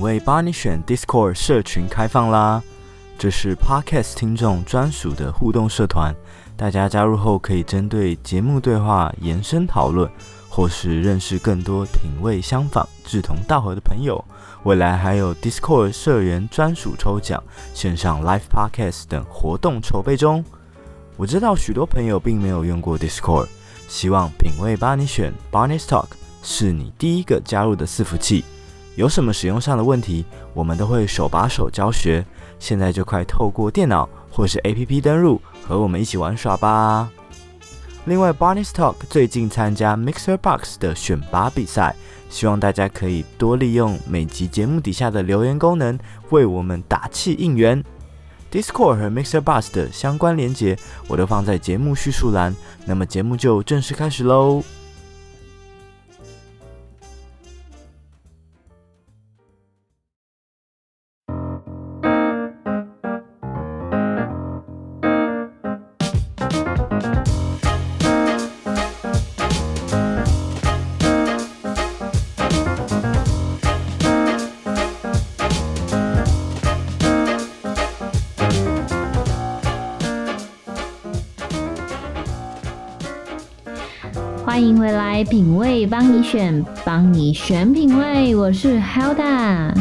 品味帮你选 Discord 社群开放啦！这是 Podcast 听众专属的互动社团，大家加入后可以针对节目对话延伸讨论，或是认识更多品味相仿、志同道合的朋友。未来还有 Discord 社员专属抽奖、线上 Live Podcast 等活动筹备中。我知道许多朋友并没有用过 Discord，希望品味帮你选 Barney's Talk 是你第一个加入的伺服器。有什么使用上的问题，我们都会手把手教学。现在就快透过电脑或是 APP 登录，和我们一起玩耍吧。另外，Barney's Talk 最近参加 Mixer Box 的选拔比赛，希望大家可以多利用每集节目底下的留言功能，为我们打气应援。Discord 和 Mixer Box 的相关连结，我都放在节目叙述栏。那么节目就正式开始喽。欢迎回来，品味帮你选，帮你选品味，我是 Hilda，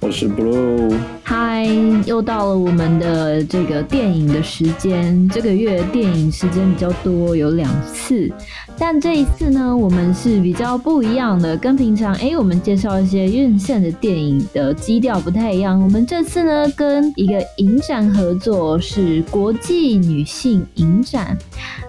我是 Blue。嗨，又到了我们的这个电影的时间。这个月电影时间比较多，有两次。但这一次呢，我们是比较不一样的，跟平常哎，我们介绍一些院线的电影的基调不太一样。我们这次呢，跟一个影展合作，是国际女性影展。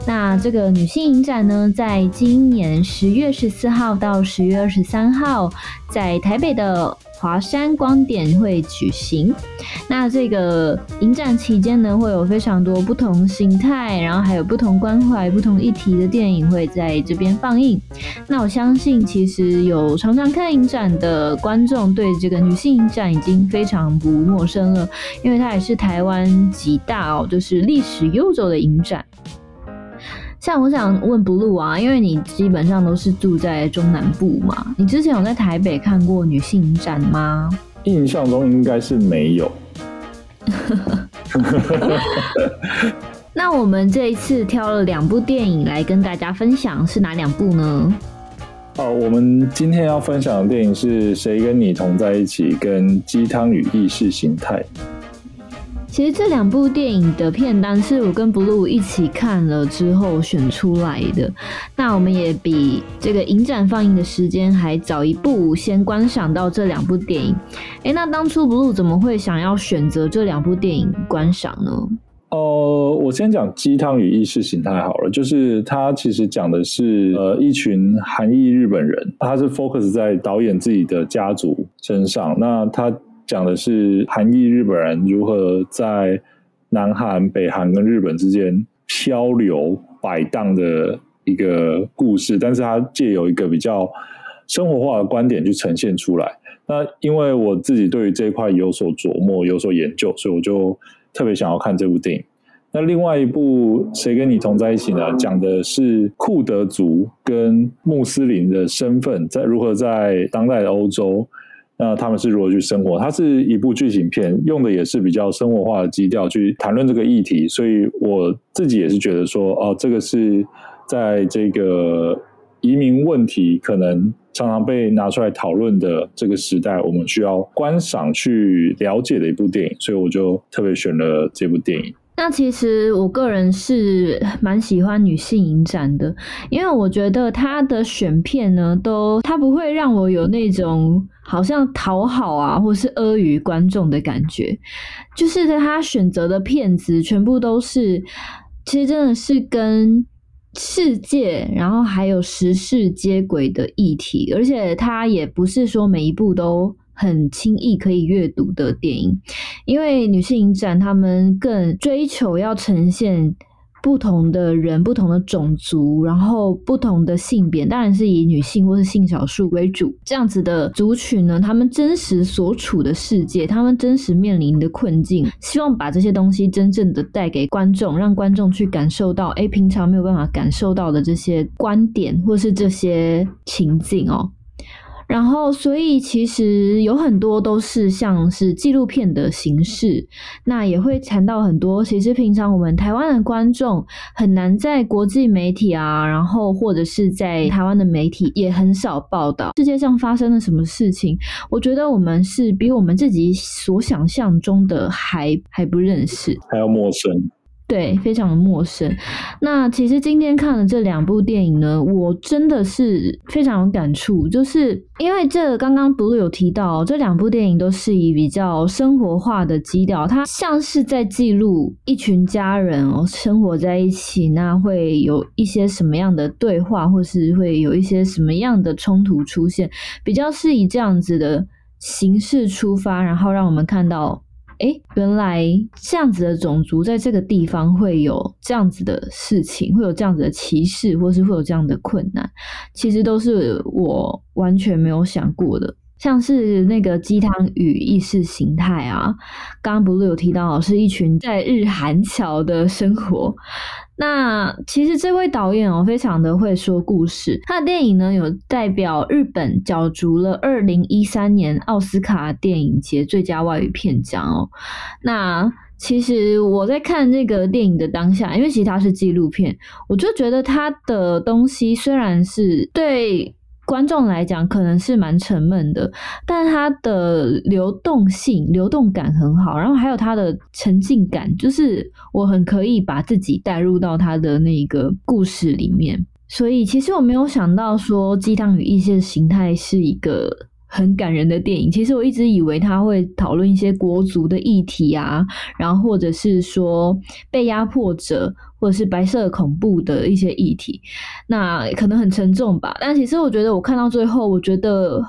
那这个女性影展呢，在今年十月十四号到十月二十三号，在台北的华山光点会举行。那这个影展期间呢，会有非常多不同形态，然后还有不同关怀、不同议题的电影会在这边放映。那我相信，其实有常常看影展的观众，对这个女性影展已经非常不陌生了，因为它也是台湾极大哦，就是历史悠久的影展。像我想问 Blue 啊，因为你基本上都是住在中南部嘛，你之前有在台北看过女性影展吗？印象中应该是没有。那我们这一次挑了两部电影来跟大家分享，是哪两部呢？哦，我们今天要分享的电影是谁跟你同在一起，跟《鸡汤与意识形态》。其实这两部电影的片单是我跟 Blue 一起看了之后选出来的。那我们也比这个影展放映的时间还早一步，先观赏到这两部电影。诶，那当初 Blue 怎么会想要选择这两部电影观赏呢？呃，我先讲《鸡汤与意识形态》好了，就是它其实讲的是呃一群韩裔日本人，他是 focus 在导演自己的家族身上。那他讲的是韩裔日本人如何在南韩、北韩跟日本之间漂流摆荡的一个故事，但是他借由一个比较生活化的观点去呈现出来。那因为我自己对于这一块有所琢磨、有所研究，所以我就特别想要看这部电影。那另外一部《谁跟你同在一起》呢？讲的是库德族跟穆斯林的身份在如何在当代的欧洲。那他们是如何去生活？它是一部剧情片，用的也是比较生活化的基调去谈论这个议题，所以我自己也是觉得说，哦，这个是在这个移民问题可能常常被拿出来讨论的这个时代，我们需要观赏去了解的一部电影，所以我就特别选了这部电影。那其实我个人是蛮喜欢女性影展的，因为我觉得她的选片呢，都她不会让我有那种好像讨好啊，或是阿谀观众的感觉，就是她选择的片子全部都是，其实真的是跟世界，然后还有时事接轨的议题，而且她也不是说每一部都。很轻易可以阅读的电影，因为女性影展他们更追求要呈现不同的人、不同的种族，然后不同的性别，当然是以女性或是性少数为主。这样子的族群呢，他们真实所处的世界，他们真实面临的困境，希望把这些东西真正的带给观众，让观众去感受到，诶，平常没有办法感受到的这些观点或是这些情境哦。然后，所以其实有很多都是像是纪录片的形式，那也会谈到很多。其实平常我们台湾的观众很难在国际媒体啊，然后或者是在台湾的媒体也很少报道世界上发生了什么事情。我觉得我们是比我们自己所想象中的还还不认识，还要陌生。对，非常的陌生。那其实今天看了这两部电影呢，我真的是非常有感触，就是因为这刚刚 Blue 有提到，这两部电影都是以比较生活化的基调，它像是在记录一群家人哦生活在一起，那会有一些什么样的对话，或是会有一些什么样的冲突出现，比较是以这样子的形式出发，然后让我们看到。诶，原来这样子的种族在这个地方会有这样子的事情，会有这样子的歧视，或是会有这样的困难，其实都是我完全没有想过的。像是那个鸡汤与意识形态啊，刚刚不是有提到是一群在日韩桥的生活。那其实这位导演哦，非常的会说故事。他的电影呢，有代表日本角逐了二零一三年奥斯卡电影节最佳外语片奖哦。那其实我在看这个电影的当下，因为其实它是纪录片，我就觉得他的东西虽然是对。观众来讲可能是蛮沉闷的，但它的流动性、流动感很好，然后还有它的沉浸感，就是我很可以把自己带入到它的那个故事里面。所以其实我没有想到说《鸡汤与意识形态》是一个。很感人的电影，其实我一直以为他会讨论一些国族的议题啊，然后或者是说被压迫者，或者是白色恐怖的一些议题，那可能很沉重吧。但其实我觉得我看到最后，我觉得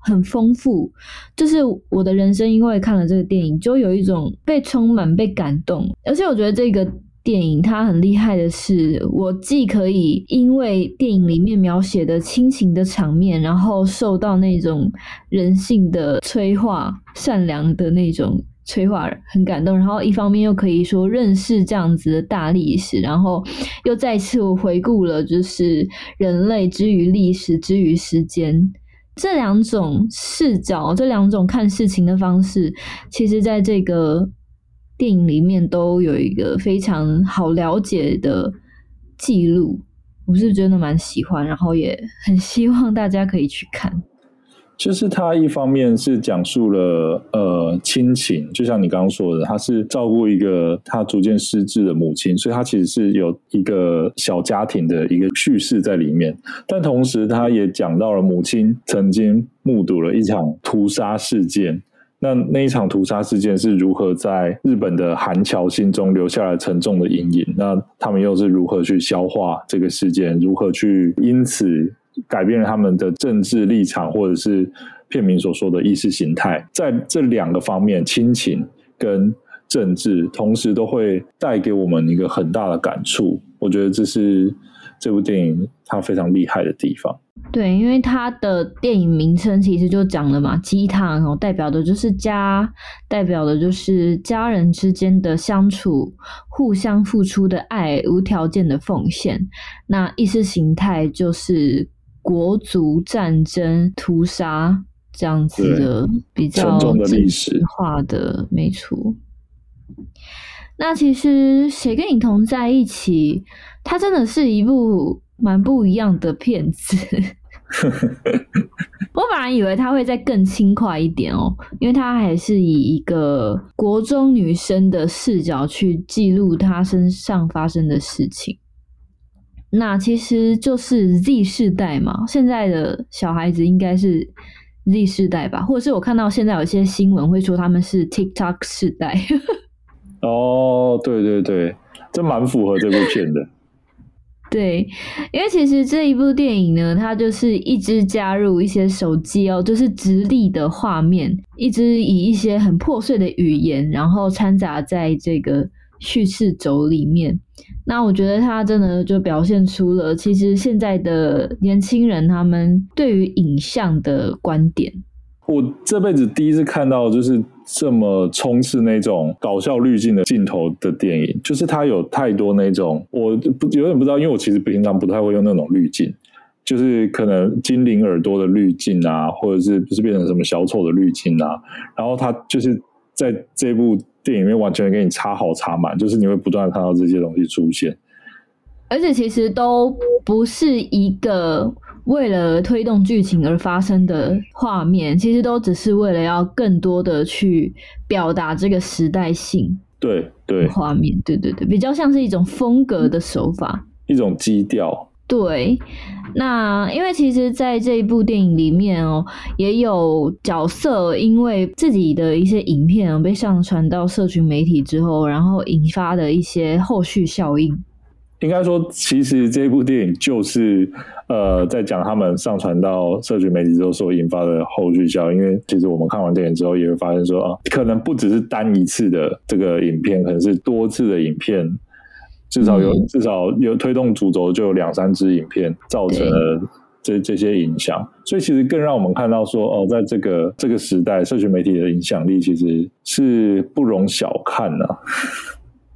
很丰富，就是我的人生因为看了这个电影，就有一种被充满、被感动，而且我觉得这个。电影它很厉害的是，我既可以因为电影里面描写的亲情的场面，然后受到那种人性的催化、善良的那种催化，很感动。然后一方面又可以说认识这样子的大历史，然后又再次回顾了就是人类之于历史之于时间这两种视角，这两种看事情的方式，其实在这个。电影里面都有一个非常好了解的记录，我是真的蛮喜欢，然后也很希望大家可以去看。就是他一方面是讲述了呃亲情，就像你刚刚说的，他是照顾一个他逐渐失智的母亲，所以他其实是有一个小家庭的一个叙事在里面。但同时，他也讲到了母亲曾经目睹了一场屠杀事件。那那一场屠杀事件是如何在日本的韩侨心中留下了沉重的阴影？那他们又是如何去消化这个事件？如何去因此改变了他们的政治立场，或者是片名所说的意识形态？在这两个方面，亲情跟政治，同时都会带给我们一个很大的感触。我觉得这是这部电影它非常厉害的地方。对，因为它的电影名称其实就讲了嘛，鸡汤哦，代表的就是家，代表的就是家人之间的相处，互相付出的爱，无条件的奉献。那意识形态就是国族战争、屠杀这样子的比较历史化的，没错。那其实谁跟你同在一起，它真的是一部蛮不一样的片子。我本来以为他会再更轻快一点哦，因为他还是以一个国中女生的视角去记录她身上发生的事情。那其实就是 Z 世代嘛，现在的小孩子应该是 Z 世代吧，或者是我看到现在有些新闻会说他们是 TikTok 世代。哦，对对对，这蛮符合这部片的。对，因为其实这一部电影呢，它就是一直加入一些手机哦，就是直立的画面，一直以一些很破碎的语言，然后掺杂在这个叙事轴里面。那我觉得它真的就表现出了，其实现在的年轻人他们对于影像的观点。我这辈子第一次看到，就是。这么充斥那种搞笑滤镜的镜头的电影，就是它有太多那种，我不有点不知道，因为我其实平常不太会用那种滤镜。就是可能精灵耳朵的滤镜啊，或者是不是变成什么小丑的滤镜啊，然后他就是在这部电影里面完全给你插好插满，就是你会不断看到这些东西出现，而且其实都不是一个为了推动剧情而发生的画面，其实都只是为了要更多的去表达这个时代性。对对，画面，对对对，比较像是一种风格的手法，一种基调。对，那因为其实，在这一部电影里面哦，也有角色因为自己的一些影片被上传到社群媒体之后，然后引发的一些后续效应。应该说，其实这部电影就是呃，在讲他们上传到社群媒体之后所引发的后续效应。因为其实我们看完电影之后，也会发现说啊，可能不只是单一次的这个影片，可能是多次的影片。至少有、嗯、至少有推动主轴，就有两三支影片造成了这这些影响，所以其实更让我们看到说，哦，在这个这个时代，社群媒体的影响力其实是不容小看的、啊。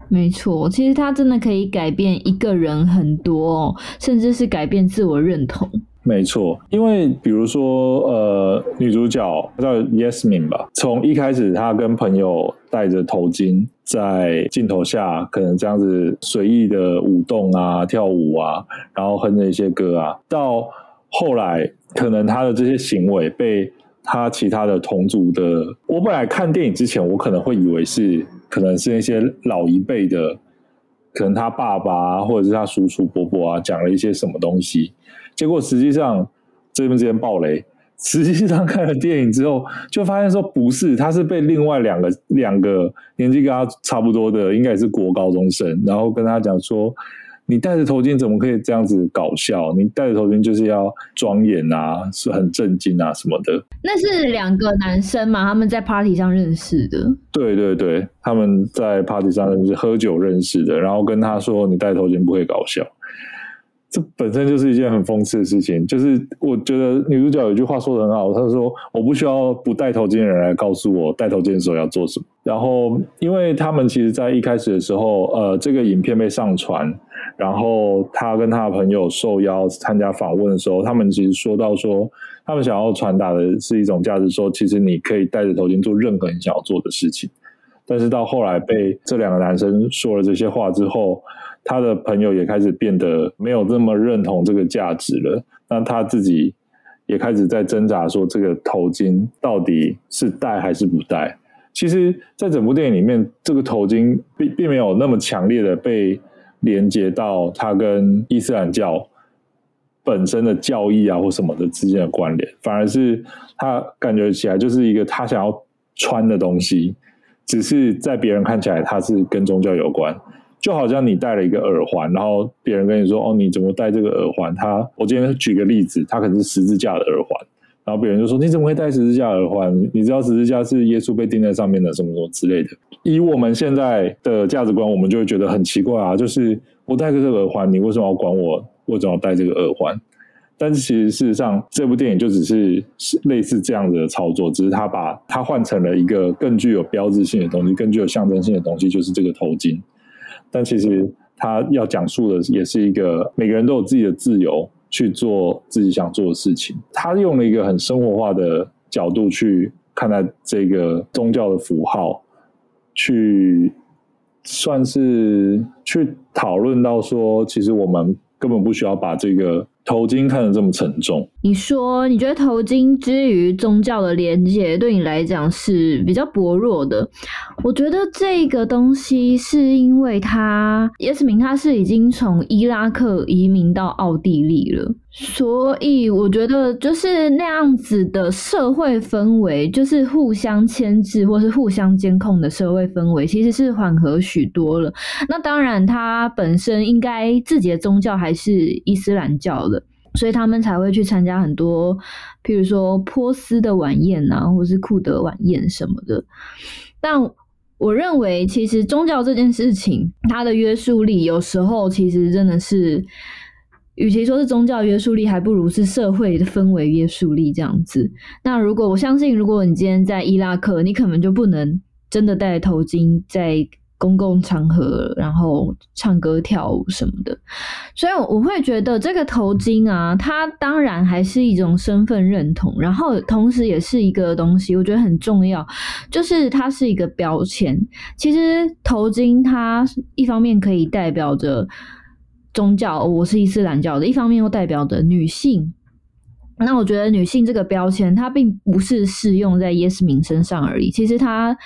没错，其实它真的可以改变一个人很多，甚至是改变自我认同。没错，因为比如说，呃，女主角叫 Yasmin 吧，从一开始她跟朋友戴着头巾，在镜头下可能这样子随意的舞动啊、跳舞啊，然后哼着一些歌啊，到后来可能她的这些行为被她其他的同族的，我本来看电影之前，我可能会以为是可能是那些老一辈的，可能他爸爸啊，或者是他叔叔伯伯啊，讲了一些什么东西。结果实际上这边之间爆雷，实际上看了电影之后，就发现说不是，他是被另外两个两个年纪跟他差不多的，应该也是国高中生，然后跟他讲说，你戴着头巾怎么可以这样子搞笑？你戴着头巾就是要庄严啊，是很震惊啊什么的。那是两个男生嘛，他们在 party 上认识的。对对对，他们在 party 上认识，喝酒认识的，然后跟他说，你戴头巾不会搞笑。这本身就是一件很讽刺的事情，就是我觉得女主角有一句话说得很好，她说：“我不需要不戴头巾的人来告诉我戴头巾的时候要做什么。”然后，因为他们其实，在一开始的时候，呃，这个影片被上传，然后他跟他的朋友受邀参加访问的时候，他们其实说到说，他们想要传达的是一种价值，说其实你可以戴着头巾做任何你想要做的事情。但是到后来被这两个男生说了这些话之后，他的朋友也开始变得没有这么认同这个价值了。那他自己也开始在挣扎，说这个头巾到底是戴还是不戴？其实，在整部电影里面，这个头巾并并没有那么强烈的被连接到他跟伊斯兰教本身的教义啊或什么的之间的关联，反而是他感觉起来就是一个他想要穿的东西，只是在别人看起来他是跟宗教有关。就好像你戴了一个耳环，然后别人跟你说：“哦，你怎么戴这个耳环？”他，我今天举个例子，他可能是十字架的耳环，然后别人就说：“你怎么会戴十字架耳环？你知道十字架是耶稣被钉在上面的，什么什么之类的。” 以我们现在的价值观，我们就会觉得很奇怪啊！就是我戴个这个耳环，你为什么要管我？为什么要戴这个耳环？但是其实事实上，这部电影就只是类似这样子的操作，只是他把它换成了一个更具有标志性的东西，更具有象征性的东西，就是这个头巾。但其实他要讲述的也是一个每个人都有自己的自由去做自己想做的事情。他用了一个很生活化的角度去看待这个宗教的符号，去算是去讨论到说，其实我们根本不需要把这个。头巾看得这么沉重，你说你觉得头巾之于宗教的连接对你来讲是比较薄弱的？我觉得这个东西是因为他叶斯明他是已经从伊拉克移民到奥地利了。所以我觉得，就是那样子的社会氛围，就是互相牵制或是互相监控的社会氛围，其实是缓和许多了。那当然，他本身应该自己的宗教还是伊斯兰教的，所以他们才会去参加很多，譬如说波斯的晚宴啊，或是库德晚宴什么的。但我认为，其实宗教这件事情，它的约束力有时候其实真的是。与其说是宗教约束力，还不如是社会的氛围约束力这样子。那如果我相信，如果你今天在伊拉克，你可能就不能真的戴头巾在公共场合，然后唱歌跳舞什么的，所以我会觉得这个头巾啊，它当然还是一种身份认同，然后同时也是一个东西，我觉得很重要，就是它是一个标签。其实头巾它一方面可以代表着宗教，我是伊斯兰教的，一方面又代表着女性。那我觉得女性这个标签，它并不是适用在耶斯敏身上而已。其实她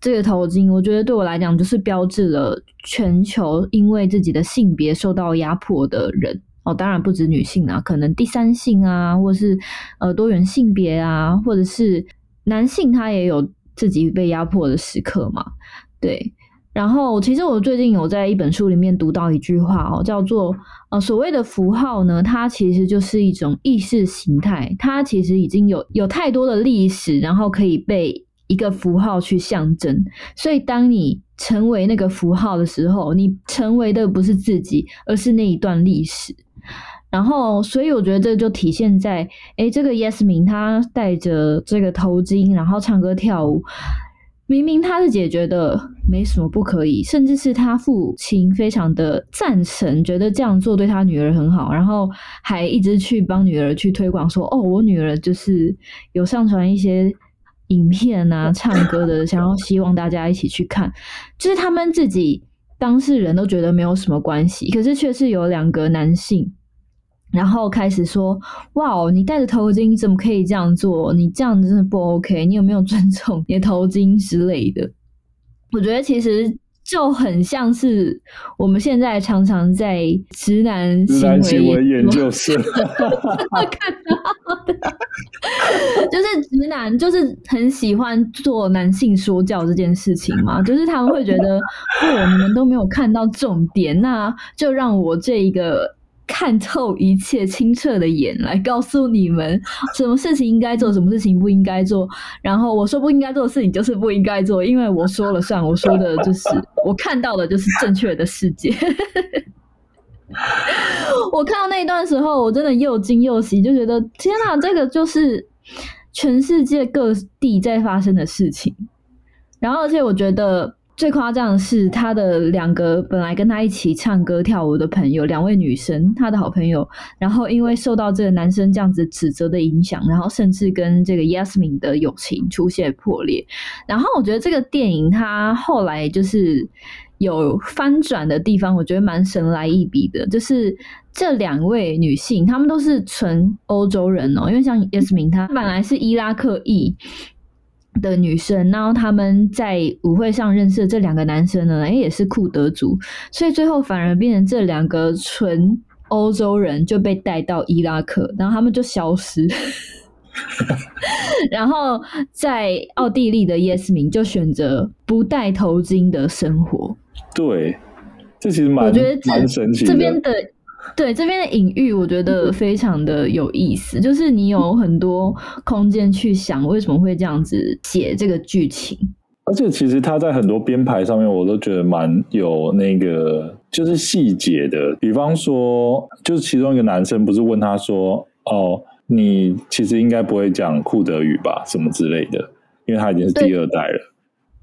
这个头巾，我觉得对我来讲，就是标志了全球因为自己的性别受到压迫的人哦。当然不止女性啊，可能第三性啊，或是呃多元性别啊，或者是男性，他也有自己被压迫的时刻嘛。对。然后，其实我最近有在一本书里面读到一句话哦，叫做呃，所谓的符号呢，它其实就是一种意识形态，它其实已经有有太多的历史，然后可以被一个符号去象征。所以，当你成为那个符号的时候，你成为的不是自己，而是那一段历史。然后，所以我觉得这就体现在，诶，这个 Yasmin 她戴着这个头巾，然后唱歌跳舞。明明他是姐觉得没什么不可以，甚至是他父亲非常的赞成，觉得这样做对他女儿很好，然后还一直去帮女儿去推广说，哦，我女儿就是有上传一些影片啊，唱歌的，想要希望大家一起去看，就是他们自己当事人都觉得没有什么关系，可是却是有两个男性。然后开始说：“哇哦，你戴着头巾，怎么可以这样做？你这样子真的不 OK。你有没有尊重你的头巾之类的？”我觉得其实就很像是我们现在常常在直男行为，研究室看到的，就是直男就是很喜欢做男性说教这件事情嘛，就是他们会觉得，哦，你们都没有看到重点，那就让我这一个。看透一切清澈的眼来告诉你们，什么事情应该做，什么事情不应该做。然后我说不应该做的事情就是不应该做，因为我说了算，我说的就是 我看到的就是正确的世界。我看到那一段时候，我真的又惊又喜，就觉得天哪，这个就是全世界各地在发生的事情。然后，而且我觉得。最夸张的是，他的两个本来跟他一起唱歌跳舞的朋友，两位女生，他的好朋友，然后因为受到这个男生这样子指责的影响，然后甚至跟这个 Yasmin 的友情出现破裂。然后我觉得这个电影它后来就是有翻转的地方，我觉得蛮神来一笔的，就是这两位女性，她们都是纯欧洲人哦，因为像 Yasmin 她本来是伊拉克裔。的女生，然后他们在舞会上认识的这两个男生呢，诶，也是库德族，所以最后反而变成这两个纯欧洲人就被带到伊拉克，然后他们就消失，然后在奥地利的叶斯明就选择不戴头巾的生活。对，这其实蛮我觉得蛮神奇的。这边的。对，这边的隐喻，我觉得非常的有意思，就是你有很多空间去想为什么会这样子写这个剧情，而且其实他在很多编排上面，我都觉得蛮有那个就是细节的。比方说，就是其中一个男生不是问他说：“哦，你其实应该不会讲库德语吧？什么之类的？”因为他已经是第二代了，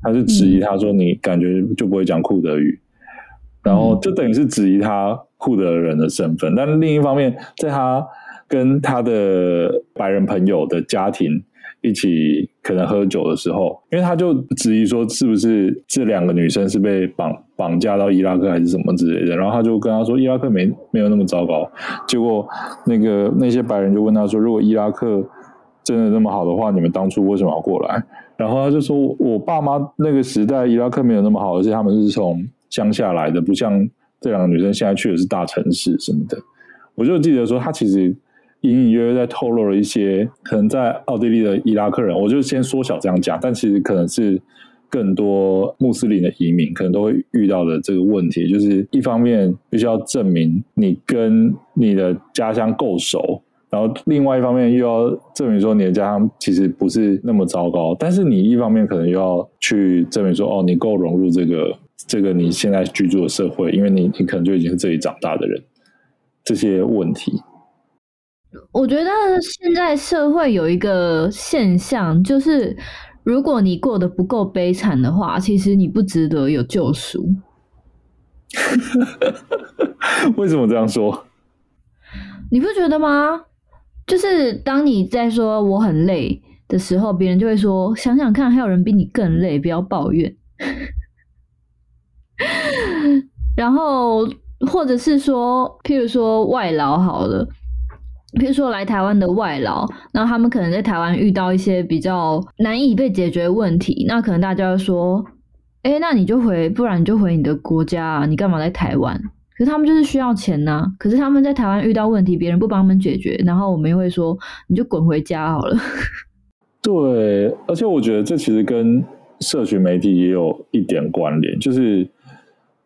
他就质疑他说：“你感觉就不会讲库德语？”嗯、然后就等于是质疑他。库德人的身份，但另一方面，在他跟他的白人朋友的家庭一起可能喝酒的时候，因为他就质疑说，是不是这两个女生是被绑绑架到伊拉克还是什么之类的，然后他就跟他说，伊拉克没没有那么糟糕。结果那个那些白人就问他说，如果伊拉克真的那么好的话，你们当初为什么要过来？然后他就说，我爸妈那个时代伊拉克没有那么好，而且他们是从乡下来的，不像。这两个女生现在去的是大城市什么的，我就记得说，她其实隐隐约约在透露了一些可能在奥地利的伊拉克人，我就先缩小这样讲，但其实可能是更多穆斯林的移民可能都会遇到的这个问题，就是一方面必须要证明你跟你的家乡够熟，然后另外一方面又要证明说你的家乡其实不是那么糟糕，但是你一方面可能又要去证明说，哦，你够融入这个。这个你现在居住的社会，因为你你可能就已经是这里长大的人，这些问题，我觉得现在社会有一个现象，就是如果你过得不够悲惨的话，其实你不值得有救赎。为什么这样说？你不觉得吗？就是当你在说我很累的时候，别人就会说：想想看，还有人比你更累，不要抱怨。然后，或者是说，譬如说外劳好了，譬如说来台湾的外劳，那他们可能在台湾遇到一些比较难以被解决的问题，那可能大家说：哎，那你就回，不然你就回你的国家啊，你干嘛在台湾？可是他们就是需要钱呐、啊，可是他们在台湾遇到问题，别人不帮他们解决，然后我们又会说，你就滚回家好了。对，而且我觉得这其实跟社群媒体也有一点关联，就是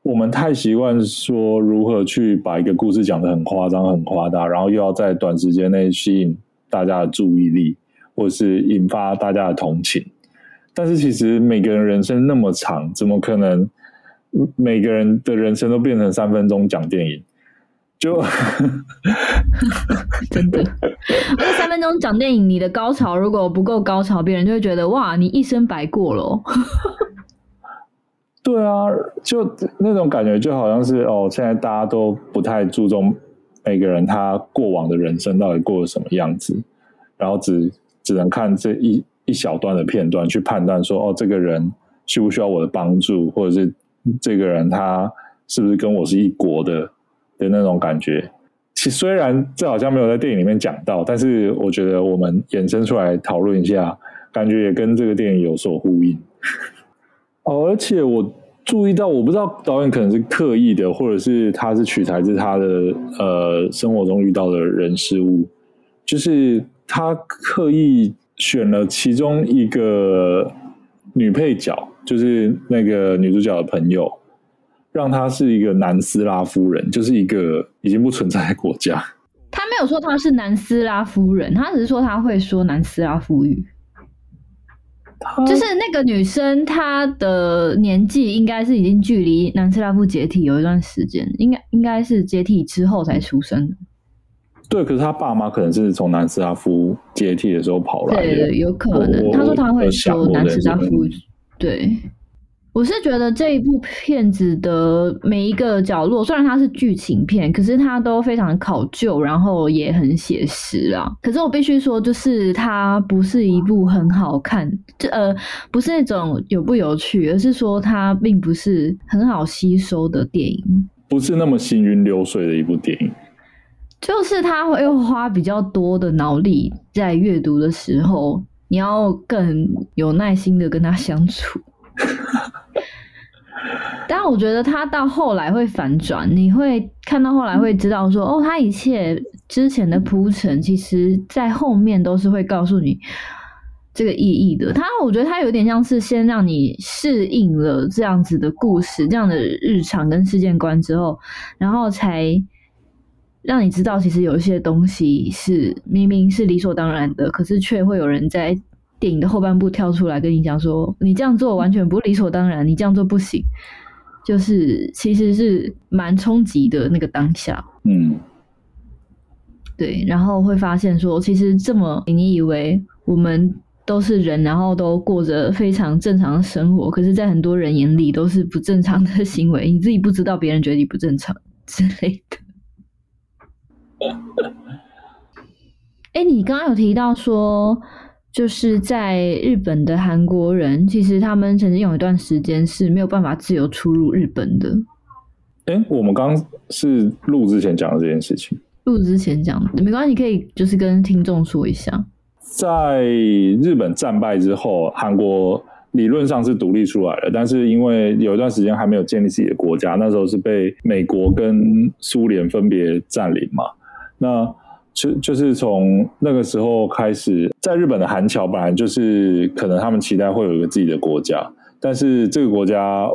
我们太习惯说如何去把一个故事讲得很夸张、很夸大，然后又要在短时间内吸引大家的注意力，或是引发大家的同情。但是其实每个人人生那么长，怎么可能？每个人的人生都变成三分钟讲电影，就 真的。那三分钟讲电影，你的高潮如果不够高潮，别人就会觉得哇，你一生白过了。对啊，就那种感觉，就好像是哦，现在大家都不太注重每个人他过往的人生到底过了什么样子，然后只只能看这一一小段的片段去判断说哦，这个人需不需要我的帮助，或者是。这个人他是不是跟我是一国的的那种感觉？其虽然这好像没有在电影里面讲到，但是我觉得我们衍生出来讨论一下，感觉也跟这个电影有所呼应。哦，而且我注意到，我不知道导演可能是刻意的，或者是他是取材自他的呃生活中遇到的人事物，就是他刻意选了其中一个女配角。就是那个女主角的朋友，让她是一个南斯拉夫人，就是一个已经不存在的国家。他没有说她是南斯拉夫人，他只是说他会说南斯拉夫语。就是那个女生，她的年纪应该是已经距离南斯拉夫解体有一段时间，应该应该是解体之后才出生的。对，可是他爸妈可能是从南斯拉夫解体的时候跑来的，对，有可能。他说他会说南斯拉夫。对，我是觉得这一部片子的每一个角落，虽然它是剧情片，可是它都非常考究，然后也很写实啊。可是我必须说，就是它不是一部很好看，这呃不是那种有不有趣，而是说它并不是很好吸收的电影，不是那么行云流水的一部电影。就是他会花比较多的脑力在阅读的时候。你要更有耐心的跟他相处，但我觉得他到后来会反转，你会看到后来会知道说，哦，他一切之前的铺陈，其实在后面都是会告诉你这个意义的。他我觉得他有点像是先让你适应了这样子的故事，这样的日常跟世界观之后，然后才。让你知道，其实有一些东西是明明是理所当然的，可是却会有人在电影的后半部跳出来跟你讲说：“你这样做完全不理所当然，你这样做不行。”就是其实是蛮冲击的那个当下。嗯，对，然后会发现说，其实这么你以为我们都是人，然后都过着非常正常的生活，可是，在很多人眼里都是不正常的行为，你自己不知道，别人觉得你不正常之类的。哎，你刚刚有提到说，就是在日本的韩国人，其实他们曾经有一段时间是没有办法自由出入日本的。哎，我们刚刚是录之前讲的这件事情。录之前讲的，没关系，你可以就是跟听众说一下，在日本战败之后，韩国理论上是独立出来了，但是因为有一段时间还没有建立自己的国家，那时候是被美国跟苏联分别占领嘛。那就就是从那个时候开始，在日本的韩侨本来就是可能他们期待会有一个自己的国家，但是这个国家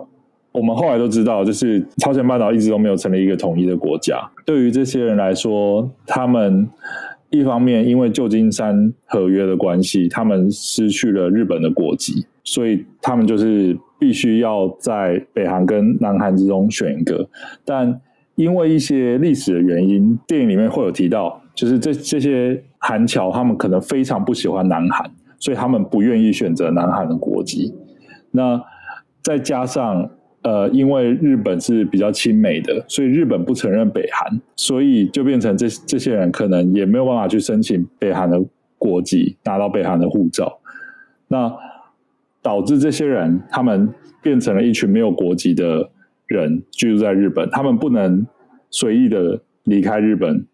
我们后来都知道，就是朝鲜半岛一直都没有成立一个统一的国家。对于这些人来说，他们一方面因为旧金山合约的关系，他们失去了日本的国籍，所以他们就是必须要在北韩跟南韩之中选一个，但。因为一些历史的原因，电影里面会有提到，就是这这些韩侨他们可能非常不喜欢南韩，所以他们不愿意选择南韩的国籍。那再加上呃，因为日本是比较亲美的，所以日本不承认北韩，所以就变成这这些人可能也没有办法去申请北韩的国籍，拿到北韩的护照。那导致这些人他们变成了一群没有国籍的人居住在日本，他们不能随意的离开日本，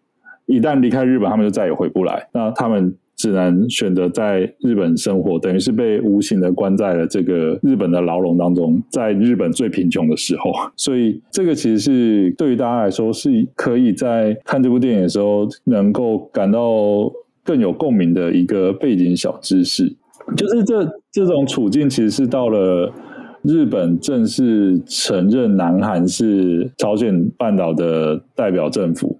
一旦离开日本，他们就再也回不来。那他们。只能选择在日本生活，等于是被无形的关在了这个日本的牢笼当中，在日本最贫穷的时候。所以，这个其实是对于大家来说，是可以在看这部电影的时候，能够感到更有共鸣的一个背景小知识。就是这这种处境，其实是到了日本正式承认南韩是朝鲜半岛的代表政府，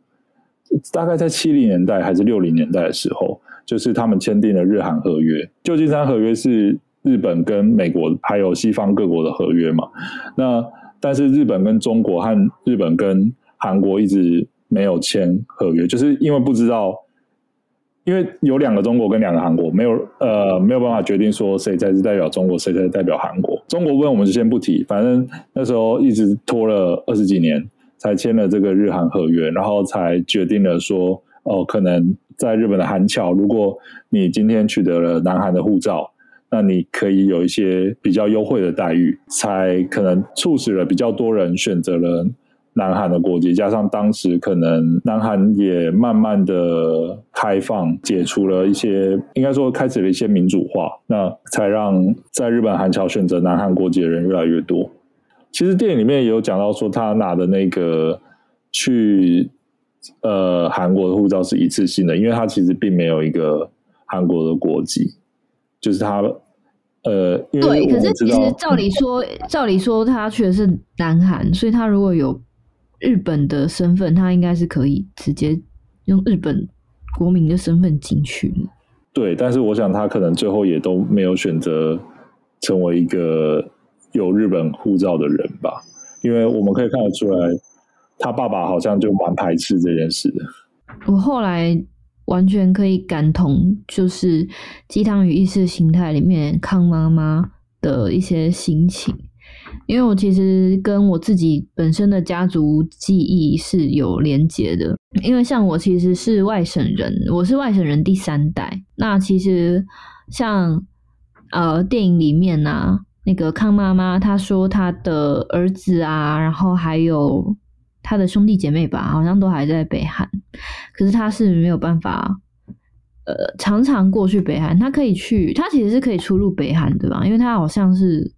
大概在七零年代还是六零年代的时候。就是他们签订了日韩合约，旧金山合约是日本跟美国还有西方各国的合约嘛。那但是日本跟中国和日本跟韩国一直没有签合约，就是因为不知道，因为有两个中国跟两个韩国，没有呃没有办法决定说谁才是代表中国，谁才是代表韩国。中国问我们就先不提，反正那时候一直拖了二十几年才签了这个日韩合约，然后才决定了说哦可能。在日本的韩侨，如果你今天取得了南韩的护照，那你可以有一些比较优惠的待遇，才可能促使了比较多人选择了南韩的国籍。加上当时可能南韩也慢慢的开放，解除了一些，应该说开始了一些民主化，那才让在日本韩侨选择南韩国籍的人越来越多。其实电影里面也有讲到说，他拿的那个去。呃，韩国的护照是一次性的，因为他其实并没有一个韩国的国籍，就是他呃，因为对，可是其实照理说，照理说他去的是南韩，所以他如果有日本的身份，他应该是可以直接用日本国民的身份进去。对，但是我想他可能最后也都没有选择成为一个有日本护照的人吧，因为我们可以看得出来。他爸爸好像就蛮排斥这件事的。我后来完全可以感同，就是《鸡汤与意识形态》里面康妈妈的一些心情，因为我其实跟我自己本身的家族记忆是有连结的。因为像我其实是外省人，我是外省人第三代。那其实像呃电影里面啊，那个康妈妈她说她的儿子啊，然后还有。他的兄弟姐妹吧，好像都还在北韩，可是他是没有办法，呃，常常过去北韩。他可以去，他其实是可以出入北韩对吧？因为他好像是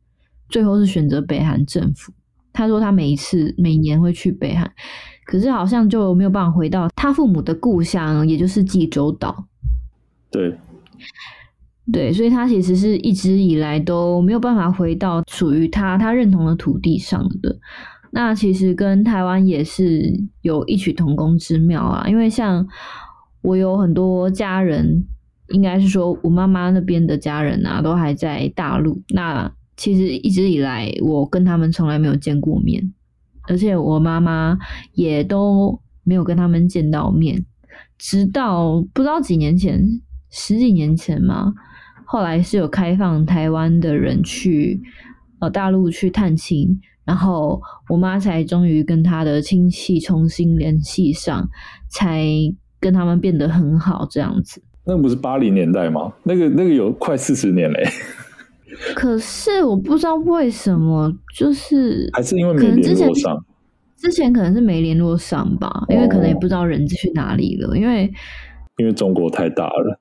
最后是选择北韩政府。他说他每一次每年会去北韩，可是好像就没有办法回到他父母的故乡，也就是济州岛。对，对，所以他其实是一直以来都没有办法回到属于他他认同的土地上的。那其实跟台湾也是有异曲同工之妙啊，因为像我有很多家人，应该是说我妈妈那边的家人啊，都还在大陆。那其实一直以来，我跟他们从来没有见过面，而且我妈妈也都没有跟他们见到面，直到不知道几年前，十几年前嘛，后来是有开放台湾的人去呃大陆去探亲。然后我妈才终于跟她的亲戚重新联系上，才跟他们变得很好这样子。那不是八零年代吗？那个那个有快四十年嘞。可是我不知道为什么，就是还是因为没联络上。之前可能是没联络上吧，因为可能也不知道人去哪里了，因为因为中国太大了。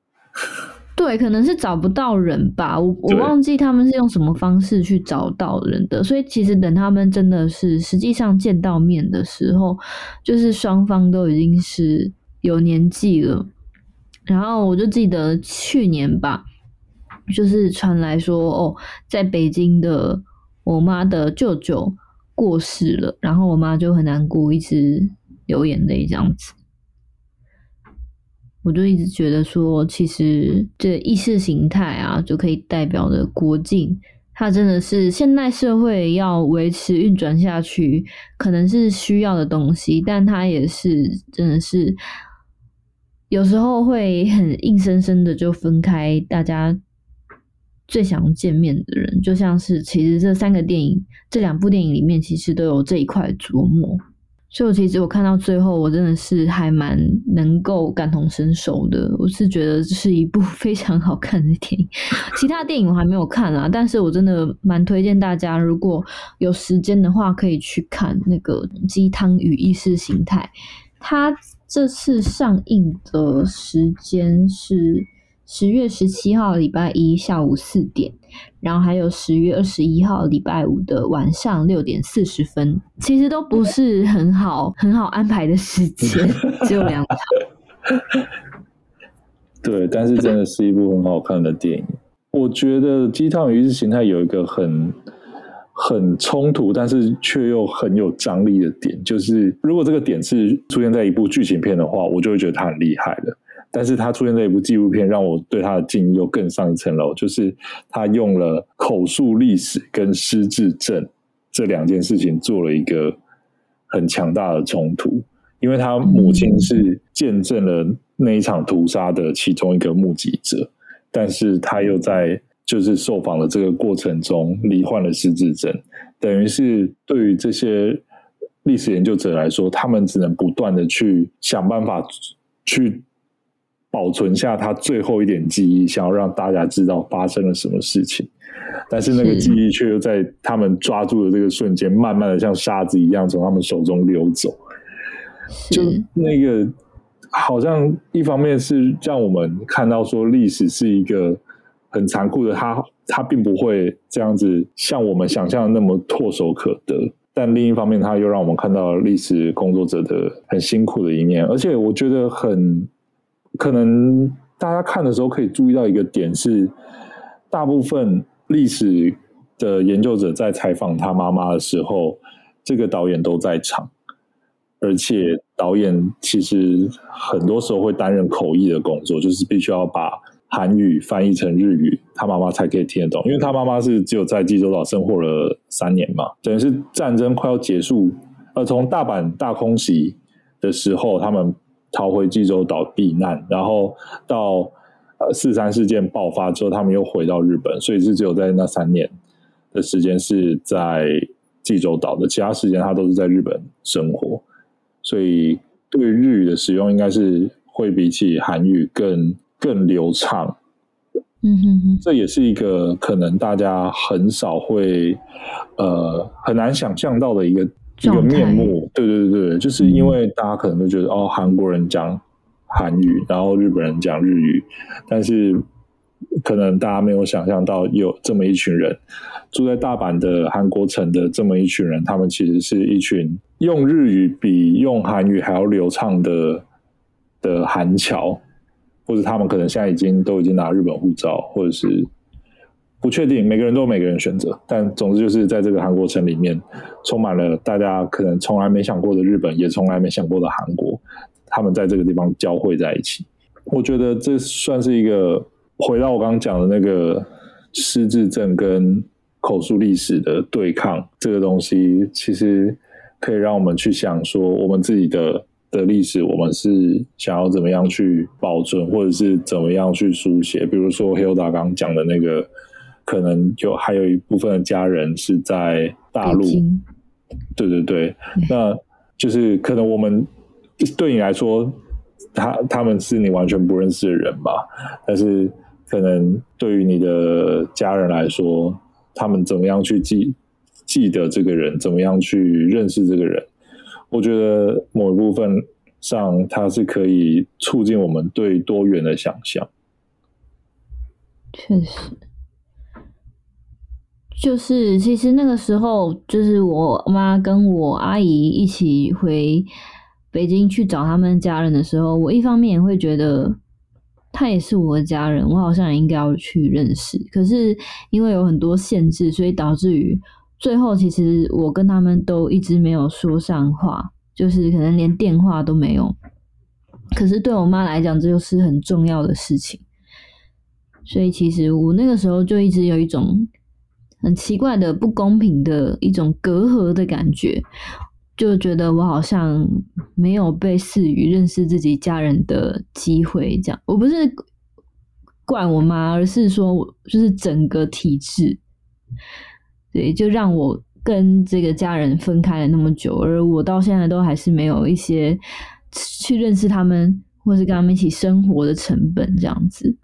对，可能是找不到人吧，我我忘记他们是用什么方式去找到人的，所以其实等他们真的是实际上见到面的时候，就是双方都已经是有年纪了。然后我就记得去年吧，就是传来说哦，在北京的我妈的舅舅过世了，然后我妈就很难过，一直流眼泪这样子。我就一直觉得说，其实这意识形态啊，就可以代表的国境，它真的是现代社会要维持运转下去，可能是需要的东西，但它也是真的是有时候会很硬生生的就分开大家最想见面的人，就像是其实这三个电影，这两部电影里面其实都有这一块琢磨。所以，其实我看到最后，我真的是还蛮能够感同身受的。我是觉得这是一部 非常好看的电影。其他电影我还没有看啊，但是我真的蛮推荐大家，如果有时间的话，可以去看那个《鸡汤与意识形态》。它这次上映的时间是十月十七号礼拜一下午四点。然后还有十月二十一号礼拜五的晚上六点四十分，其实都不是很好很好安排的时间，只有两场。对，但是真的是一部很好看的电影。我觉得《鸡汤与意识形态》有一个很很冲突，但是却又很有张力的点，就是如果这个点是出现在一部剧情片的话，我就会觉得它很厉害了。但是他出现这一部纪录片，让我对他的敬意又更上一层楼。就是他用了口述历史跟失智症这两件事情做了一个很强大的冲突，因为他母亲是见证了那一场屠杀的其中一个目击者，但是他又在就是受访的这个过程中罹患了失智症，等于是对于这些历史研究者来说，他们只能不断的去想办法去。保存下他最后一点记忆，想要让大家知道发生了什么事情，但是那个记忆却又在他们抓住的这个瞬间，慢慢的像沙子一样从他们手中溜走。就那个好像一方面是让我们看到说历史是一个很残酷的，它它并不会这样子像我们想象的那么唾手可得，但另一方面，它又让我们看到历史工作者的很辛苦的一面，而且我觉得很。可能大家看的时候可以注意到一个点是，大部分历史的研究者在采访他妈妈的时候，这个导演都在场，而且导演其实很多时候会担任口译的工作，就是必须要把韩语翻译成日语，他妈妈才可以听得懂。因为他妈妈是只有在济州岛生活了三年嘛，等于是战争快要结束，呃，从大阪大空袭的时候，他们。逃回济州岛避难，然后到呃四三事件爆发之后，他们又回到日本，所以是只有在那三年的时间是在济州岛的，其他时间他都是在日本生活，所以对日语的使用应该是会比起韩语更更流畅。嗯哼哼，这也是一个可能大家很少会呃很难想象到的一个。一个面目，对对对对，就是因为大家可能都觉得、嗯、哦，韩国人讲韩语，然后日本人讲日语，但是可能大家没有想象到有这么一群人住在大阪的韩国城的这么一群人，他们其实是一群用日语比用韩语还要流畅的的韩侨，或者他们可能现在已经都已经拿日本护照，或者是。不确定，每个人都有每个人选择，但总之就是在这个韩国城里面，充满了大家可能从来没想过的日本，也从来没想过的韩国，他们在这个地方交汇在一起。我觉得这算是一个回到我刚刚讲的那个失智症跟口述历史的对抗，这个东西其实可以让我们去想说，我们自己的的历史，我们是想要怎么样去保存，或者是怎么样去书写。比如说 Hilda 刚讲的那个。可能就还有一部分的家人是在大陆，对对。对，那就是可能我们对你来说，他他们是你完全不认识的人吧，但是可能对于你的家人来说，他们怎么样去记记得这个人，怎么样去认识这个人，我觉得某一部分上，它是可以促进我们对多元的想象，确实。就是，其实那个时候，就是我妈跟我阿姨一起回北京去找他们家人的时候，我一方面也会觉得他也是我的家人，我好像也应该要去认识。可是因为有很多限制，所以导致于最后，其实我跟他们都一直没有说上话，就是可能连电话都没有。可是对我妈来讲，这就是很重要的事情。所以其实我那个时候就一直有一种。很奇怪的不公平的一种隔阂的感觉，就觉得我好像没有被赐予认识自己家人的机会。这样，我不是怪我妈，而是说就是整个体制，对，就让我跟这个家人分开了那么久，而我到现在都还是没有一些去认识他们，或是跟他们一起生活的成本这样子。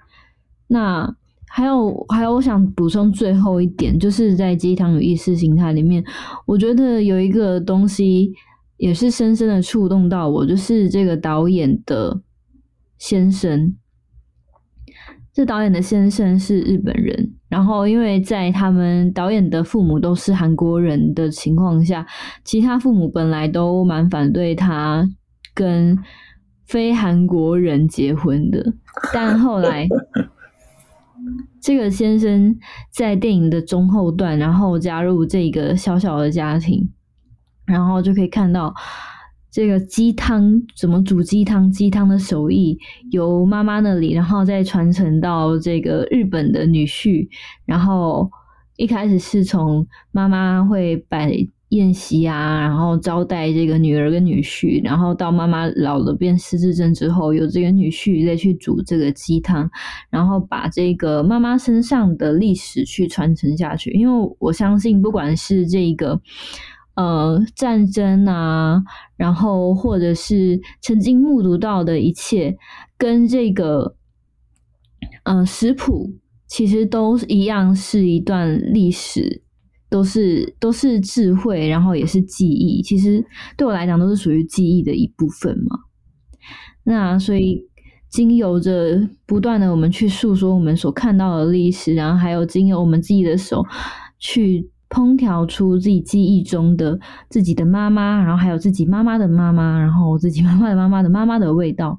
那还有还有，我想补充最后一点，就是在鸡汤与意识形态里面，我觉得有一个东西也是深深的触动到我，就是这个导演的先生。这导演的先生是日本人，然后因为在他们导演的父母都是韩国人的情况下，其他父母本来都蛮反对他跟非韩国人结婚的，但后来这个先生在电影的中后段，然后加入这个小小的家庭，然后就可以看到。这个鸡汤怎么煮鸡汤？鸡汤的手艺由妈妈那里，然后再传承到这个日本的女婿。然后一开始是从妈妈会摆宴席啊，然后招待这个女儿跟女婿。然后到妈妈老了变失智症之后，有这个女婿再去煮这个鸡汤，然后把这个妈妈身上的历史去传承下去。因为我相信，不管是这个。呃，战争啊，然后或者是曾经目睹到的一切，跟这个呃食谱其实都一样，是一段历史，都是都是智慧，然后也是记忆。其实对我来讲，都是属于记忆的一部分嘛。那所以，经由着不断的我们去诉说我们所看到的历史，然后还有经由我们自己的手去。烹调出自己记忆中的自己的妈妈，然后还有自己妈妈的妈妈，然后自己妈妈的妈妈的妈妈的味道，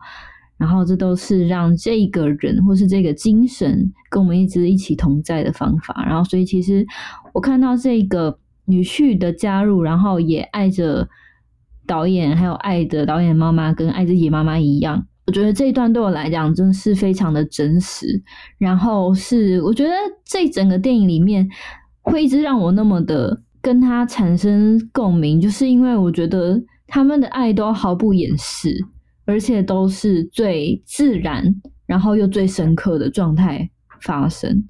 然后这都是让这个人或是这个精神跟我们一直一起同在的方法。然后，所以其实我看到这个女婿的加入，然后也爱着导演，还有爱着导演妈妈，跟爱自己妈妈一样。我觉得这一段对我来讲真的是非常的真实。然后是我觉得这整个电影里面。会一直让我那么的跟他产生共鸣，就是因为我觉得他们的爱都毫不掩饰，而且都是最自然，然后又最深刻的状态发生，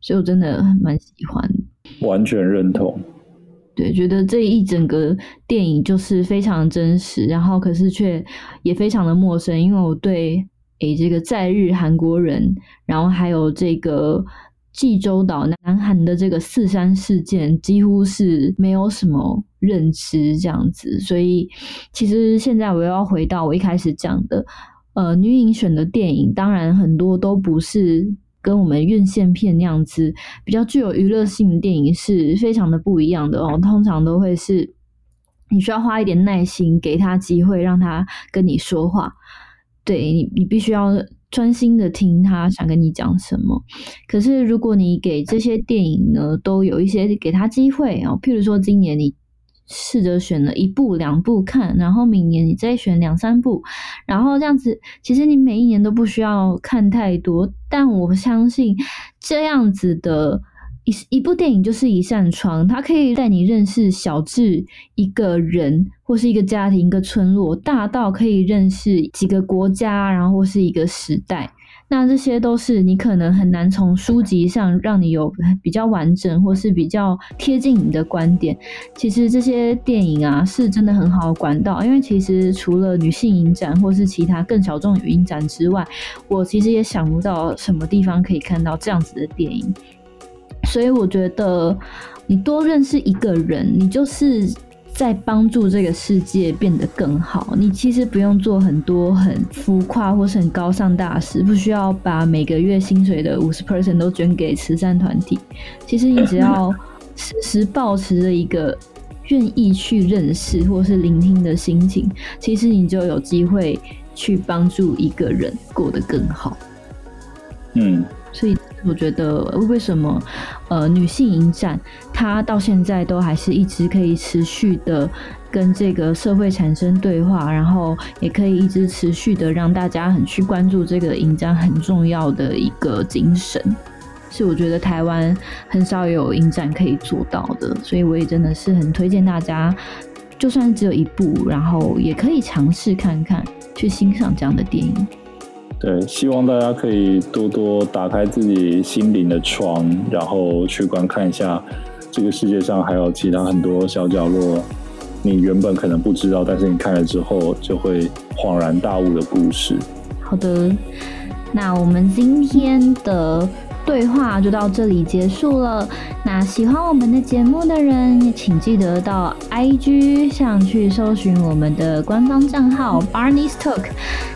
所以我真的蛮喜欢，完全认同。对，觉得这一整个电影就是非常真实，然后可是却也非常的陌生，因为我对诶这个在日韩国人，然后还有这个。济州岛南韩的这个四山事件几乎是没有什么认知这样子，所以其实现在我又要回到我一开始讲的，呃，女影选的电影，当然很多都不是跟我们院线片那样子比较具有娱乐性的电影是非常的不一样的哦，通常都会是你需要花一点耐心，给他机会让他跟你说话，对你，你必须要。专心的听他想跟你讲什么，可是如果你给这些电影呢，都有一些给他机会啊，譬如说今年你试着选了一部两部看，然后明年你再选两三部，然后这样子，其实你每一年都不需要看太多，但我相信这样子的。一一部电影就是一扇窗，它可以带你认识小至一个人或是一个家庭、一个村落，大到可以认识几个国家，然后或是一个时代。那这些都是你可能很难从书籍上让你有比较完整或是比较贴近你的观点。其实这些电影啊，是真的很好的管道，因为其实除了女性影展或是其他更小众影展之外，我其实也想不到什么地方可以看到这样子的电影。所以我觉得，你多认识一个人，你就是在帮助这个世界变得更好。你其实不用做很多很浮夸或是很高尚大事，不需要把每个月薪水的五十 percent 都捐给慈善团体。其实你只要时时保持着一个愿意去认识或是聆听的心情，其实你就有机会去帮助一个人过得更好。嗯，所以。我觉得为什么，呃，女性影展它到现在都还是一直可以持续的跟这个社会产生对话，然后也可以一直持续的让大家很去关注这个影展很重要的一个精神，是我觉得台湾很少有影展可以做到的，所以我也真的是很推荐大家，就算只有一部，然后也可以尝试看看去欣赏这样的电影。对，希望大家可以多多打开自己心灵的窗，然后去观看一下这个世界上还有其他很多小角落，你原本可能不知道，但是你看了之后就会恍然大悟的故事。好的，那我们今天的。对话就到这里结束了。那喜欢我们的节目的人，也请记得到 IG 上去搜寻我们的官方账号 Barney's Talk。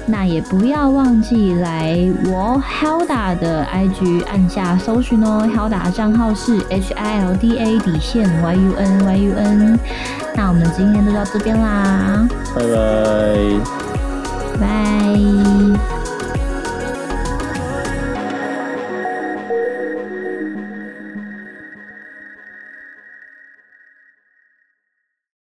那也不要忘记来我 Hilda 的 IG 按下搜寻哦。Hilda 账号是 H I L D A 底线 Y U N Y U N。那我们今天就到这边啦，拜拜，拜。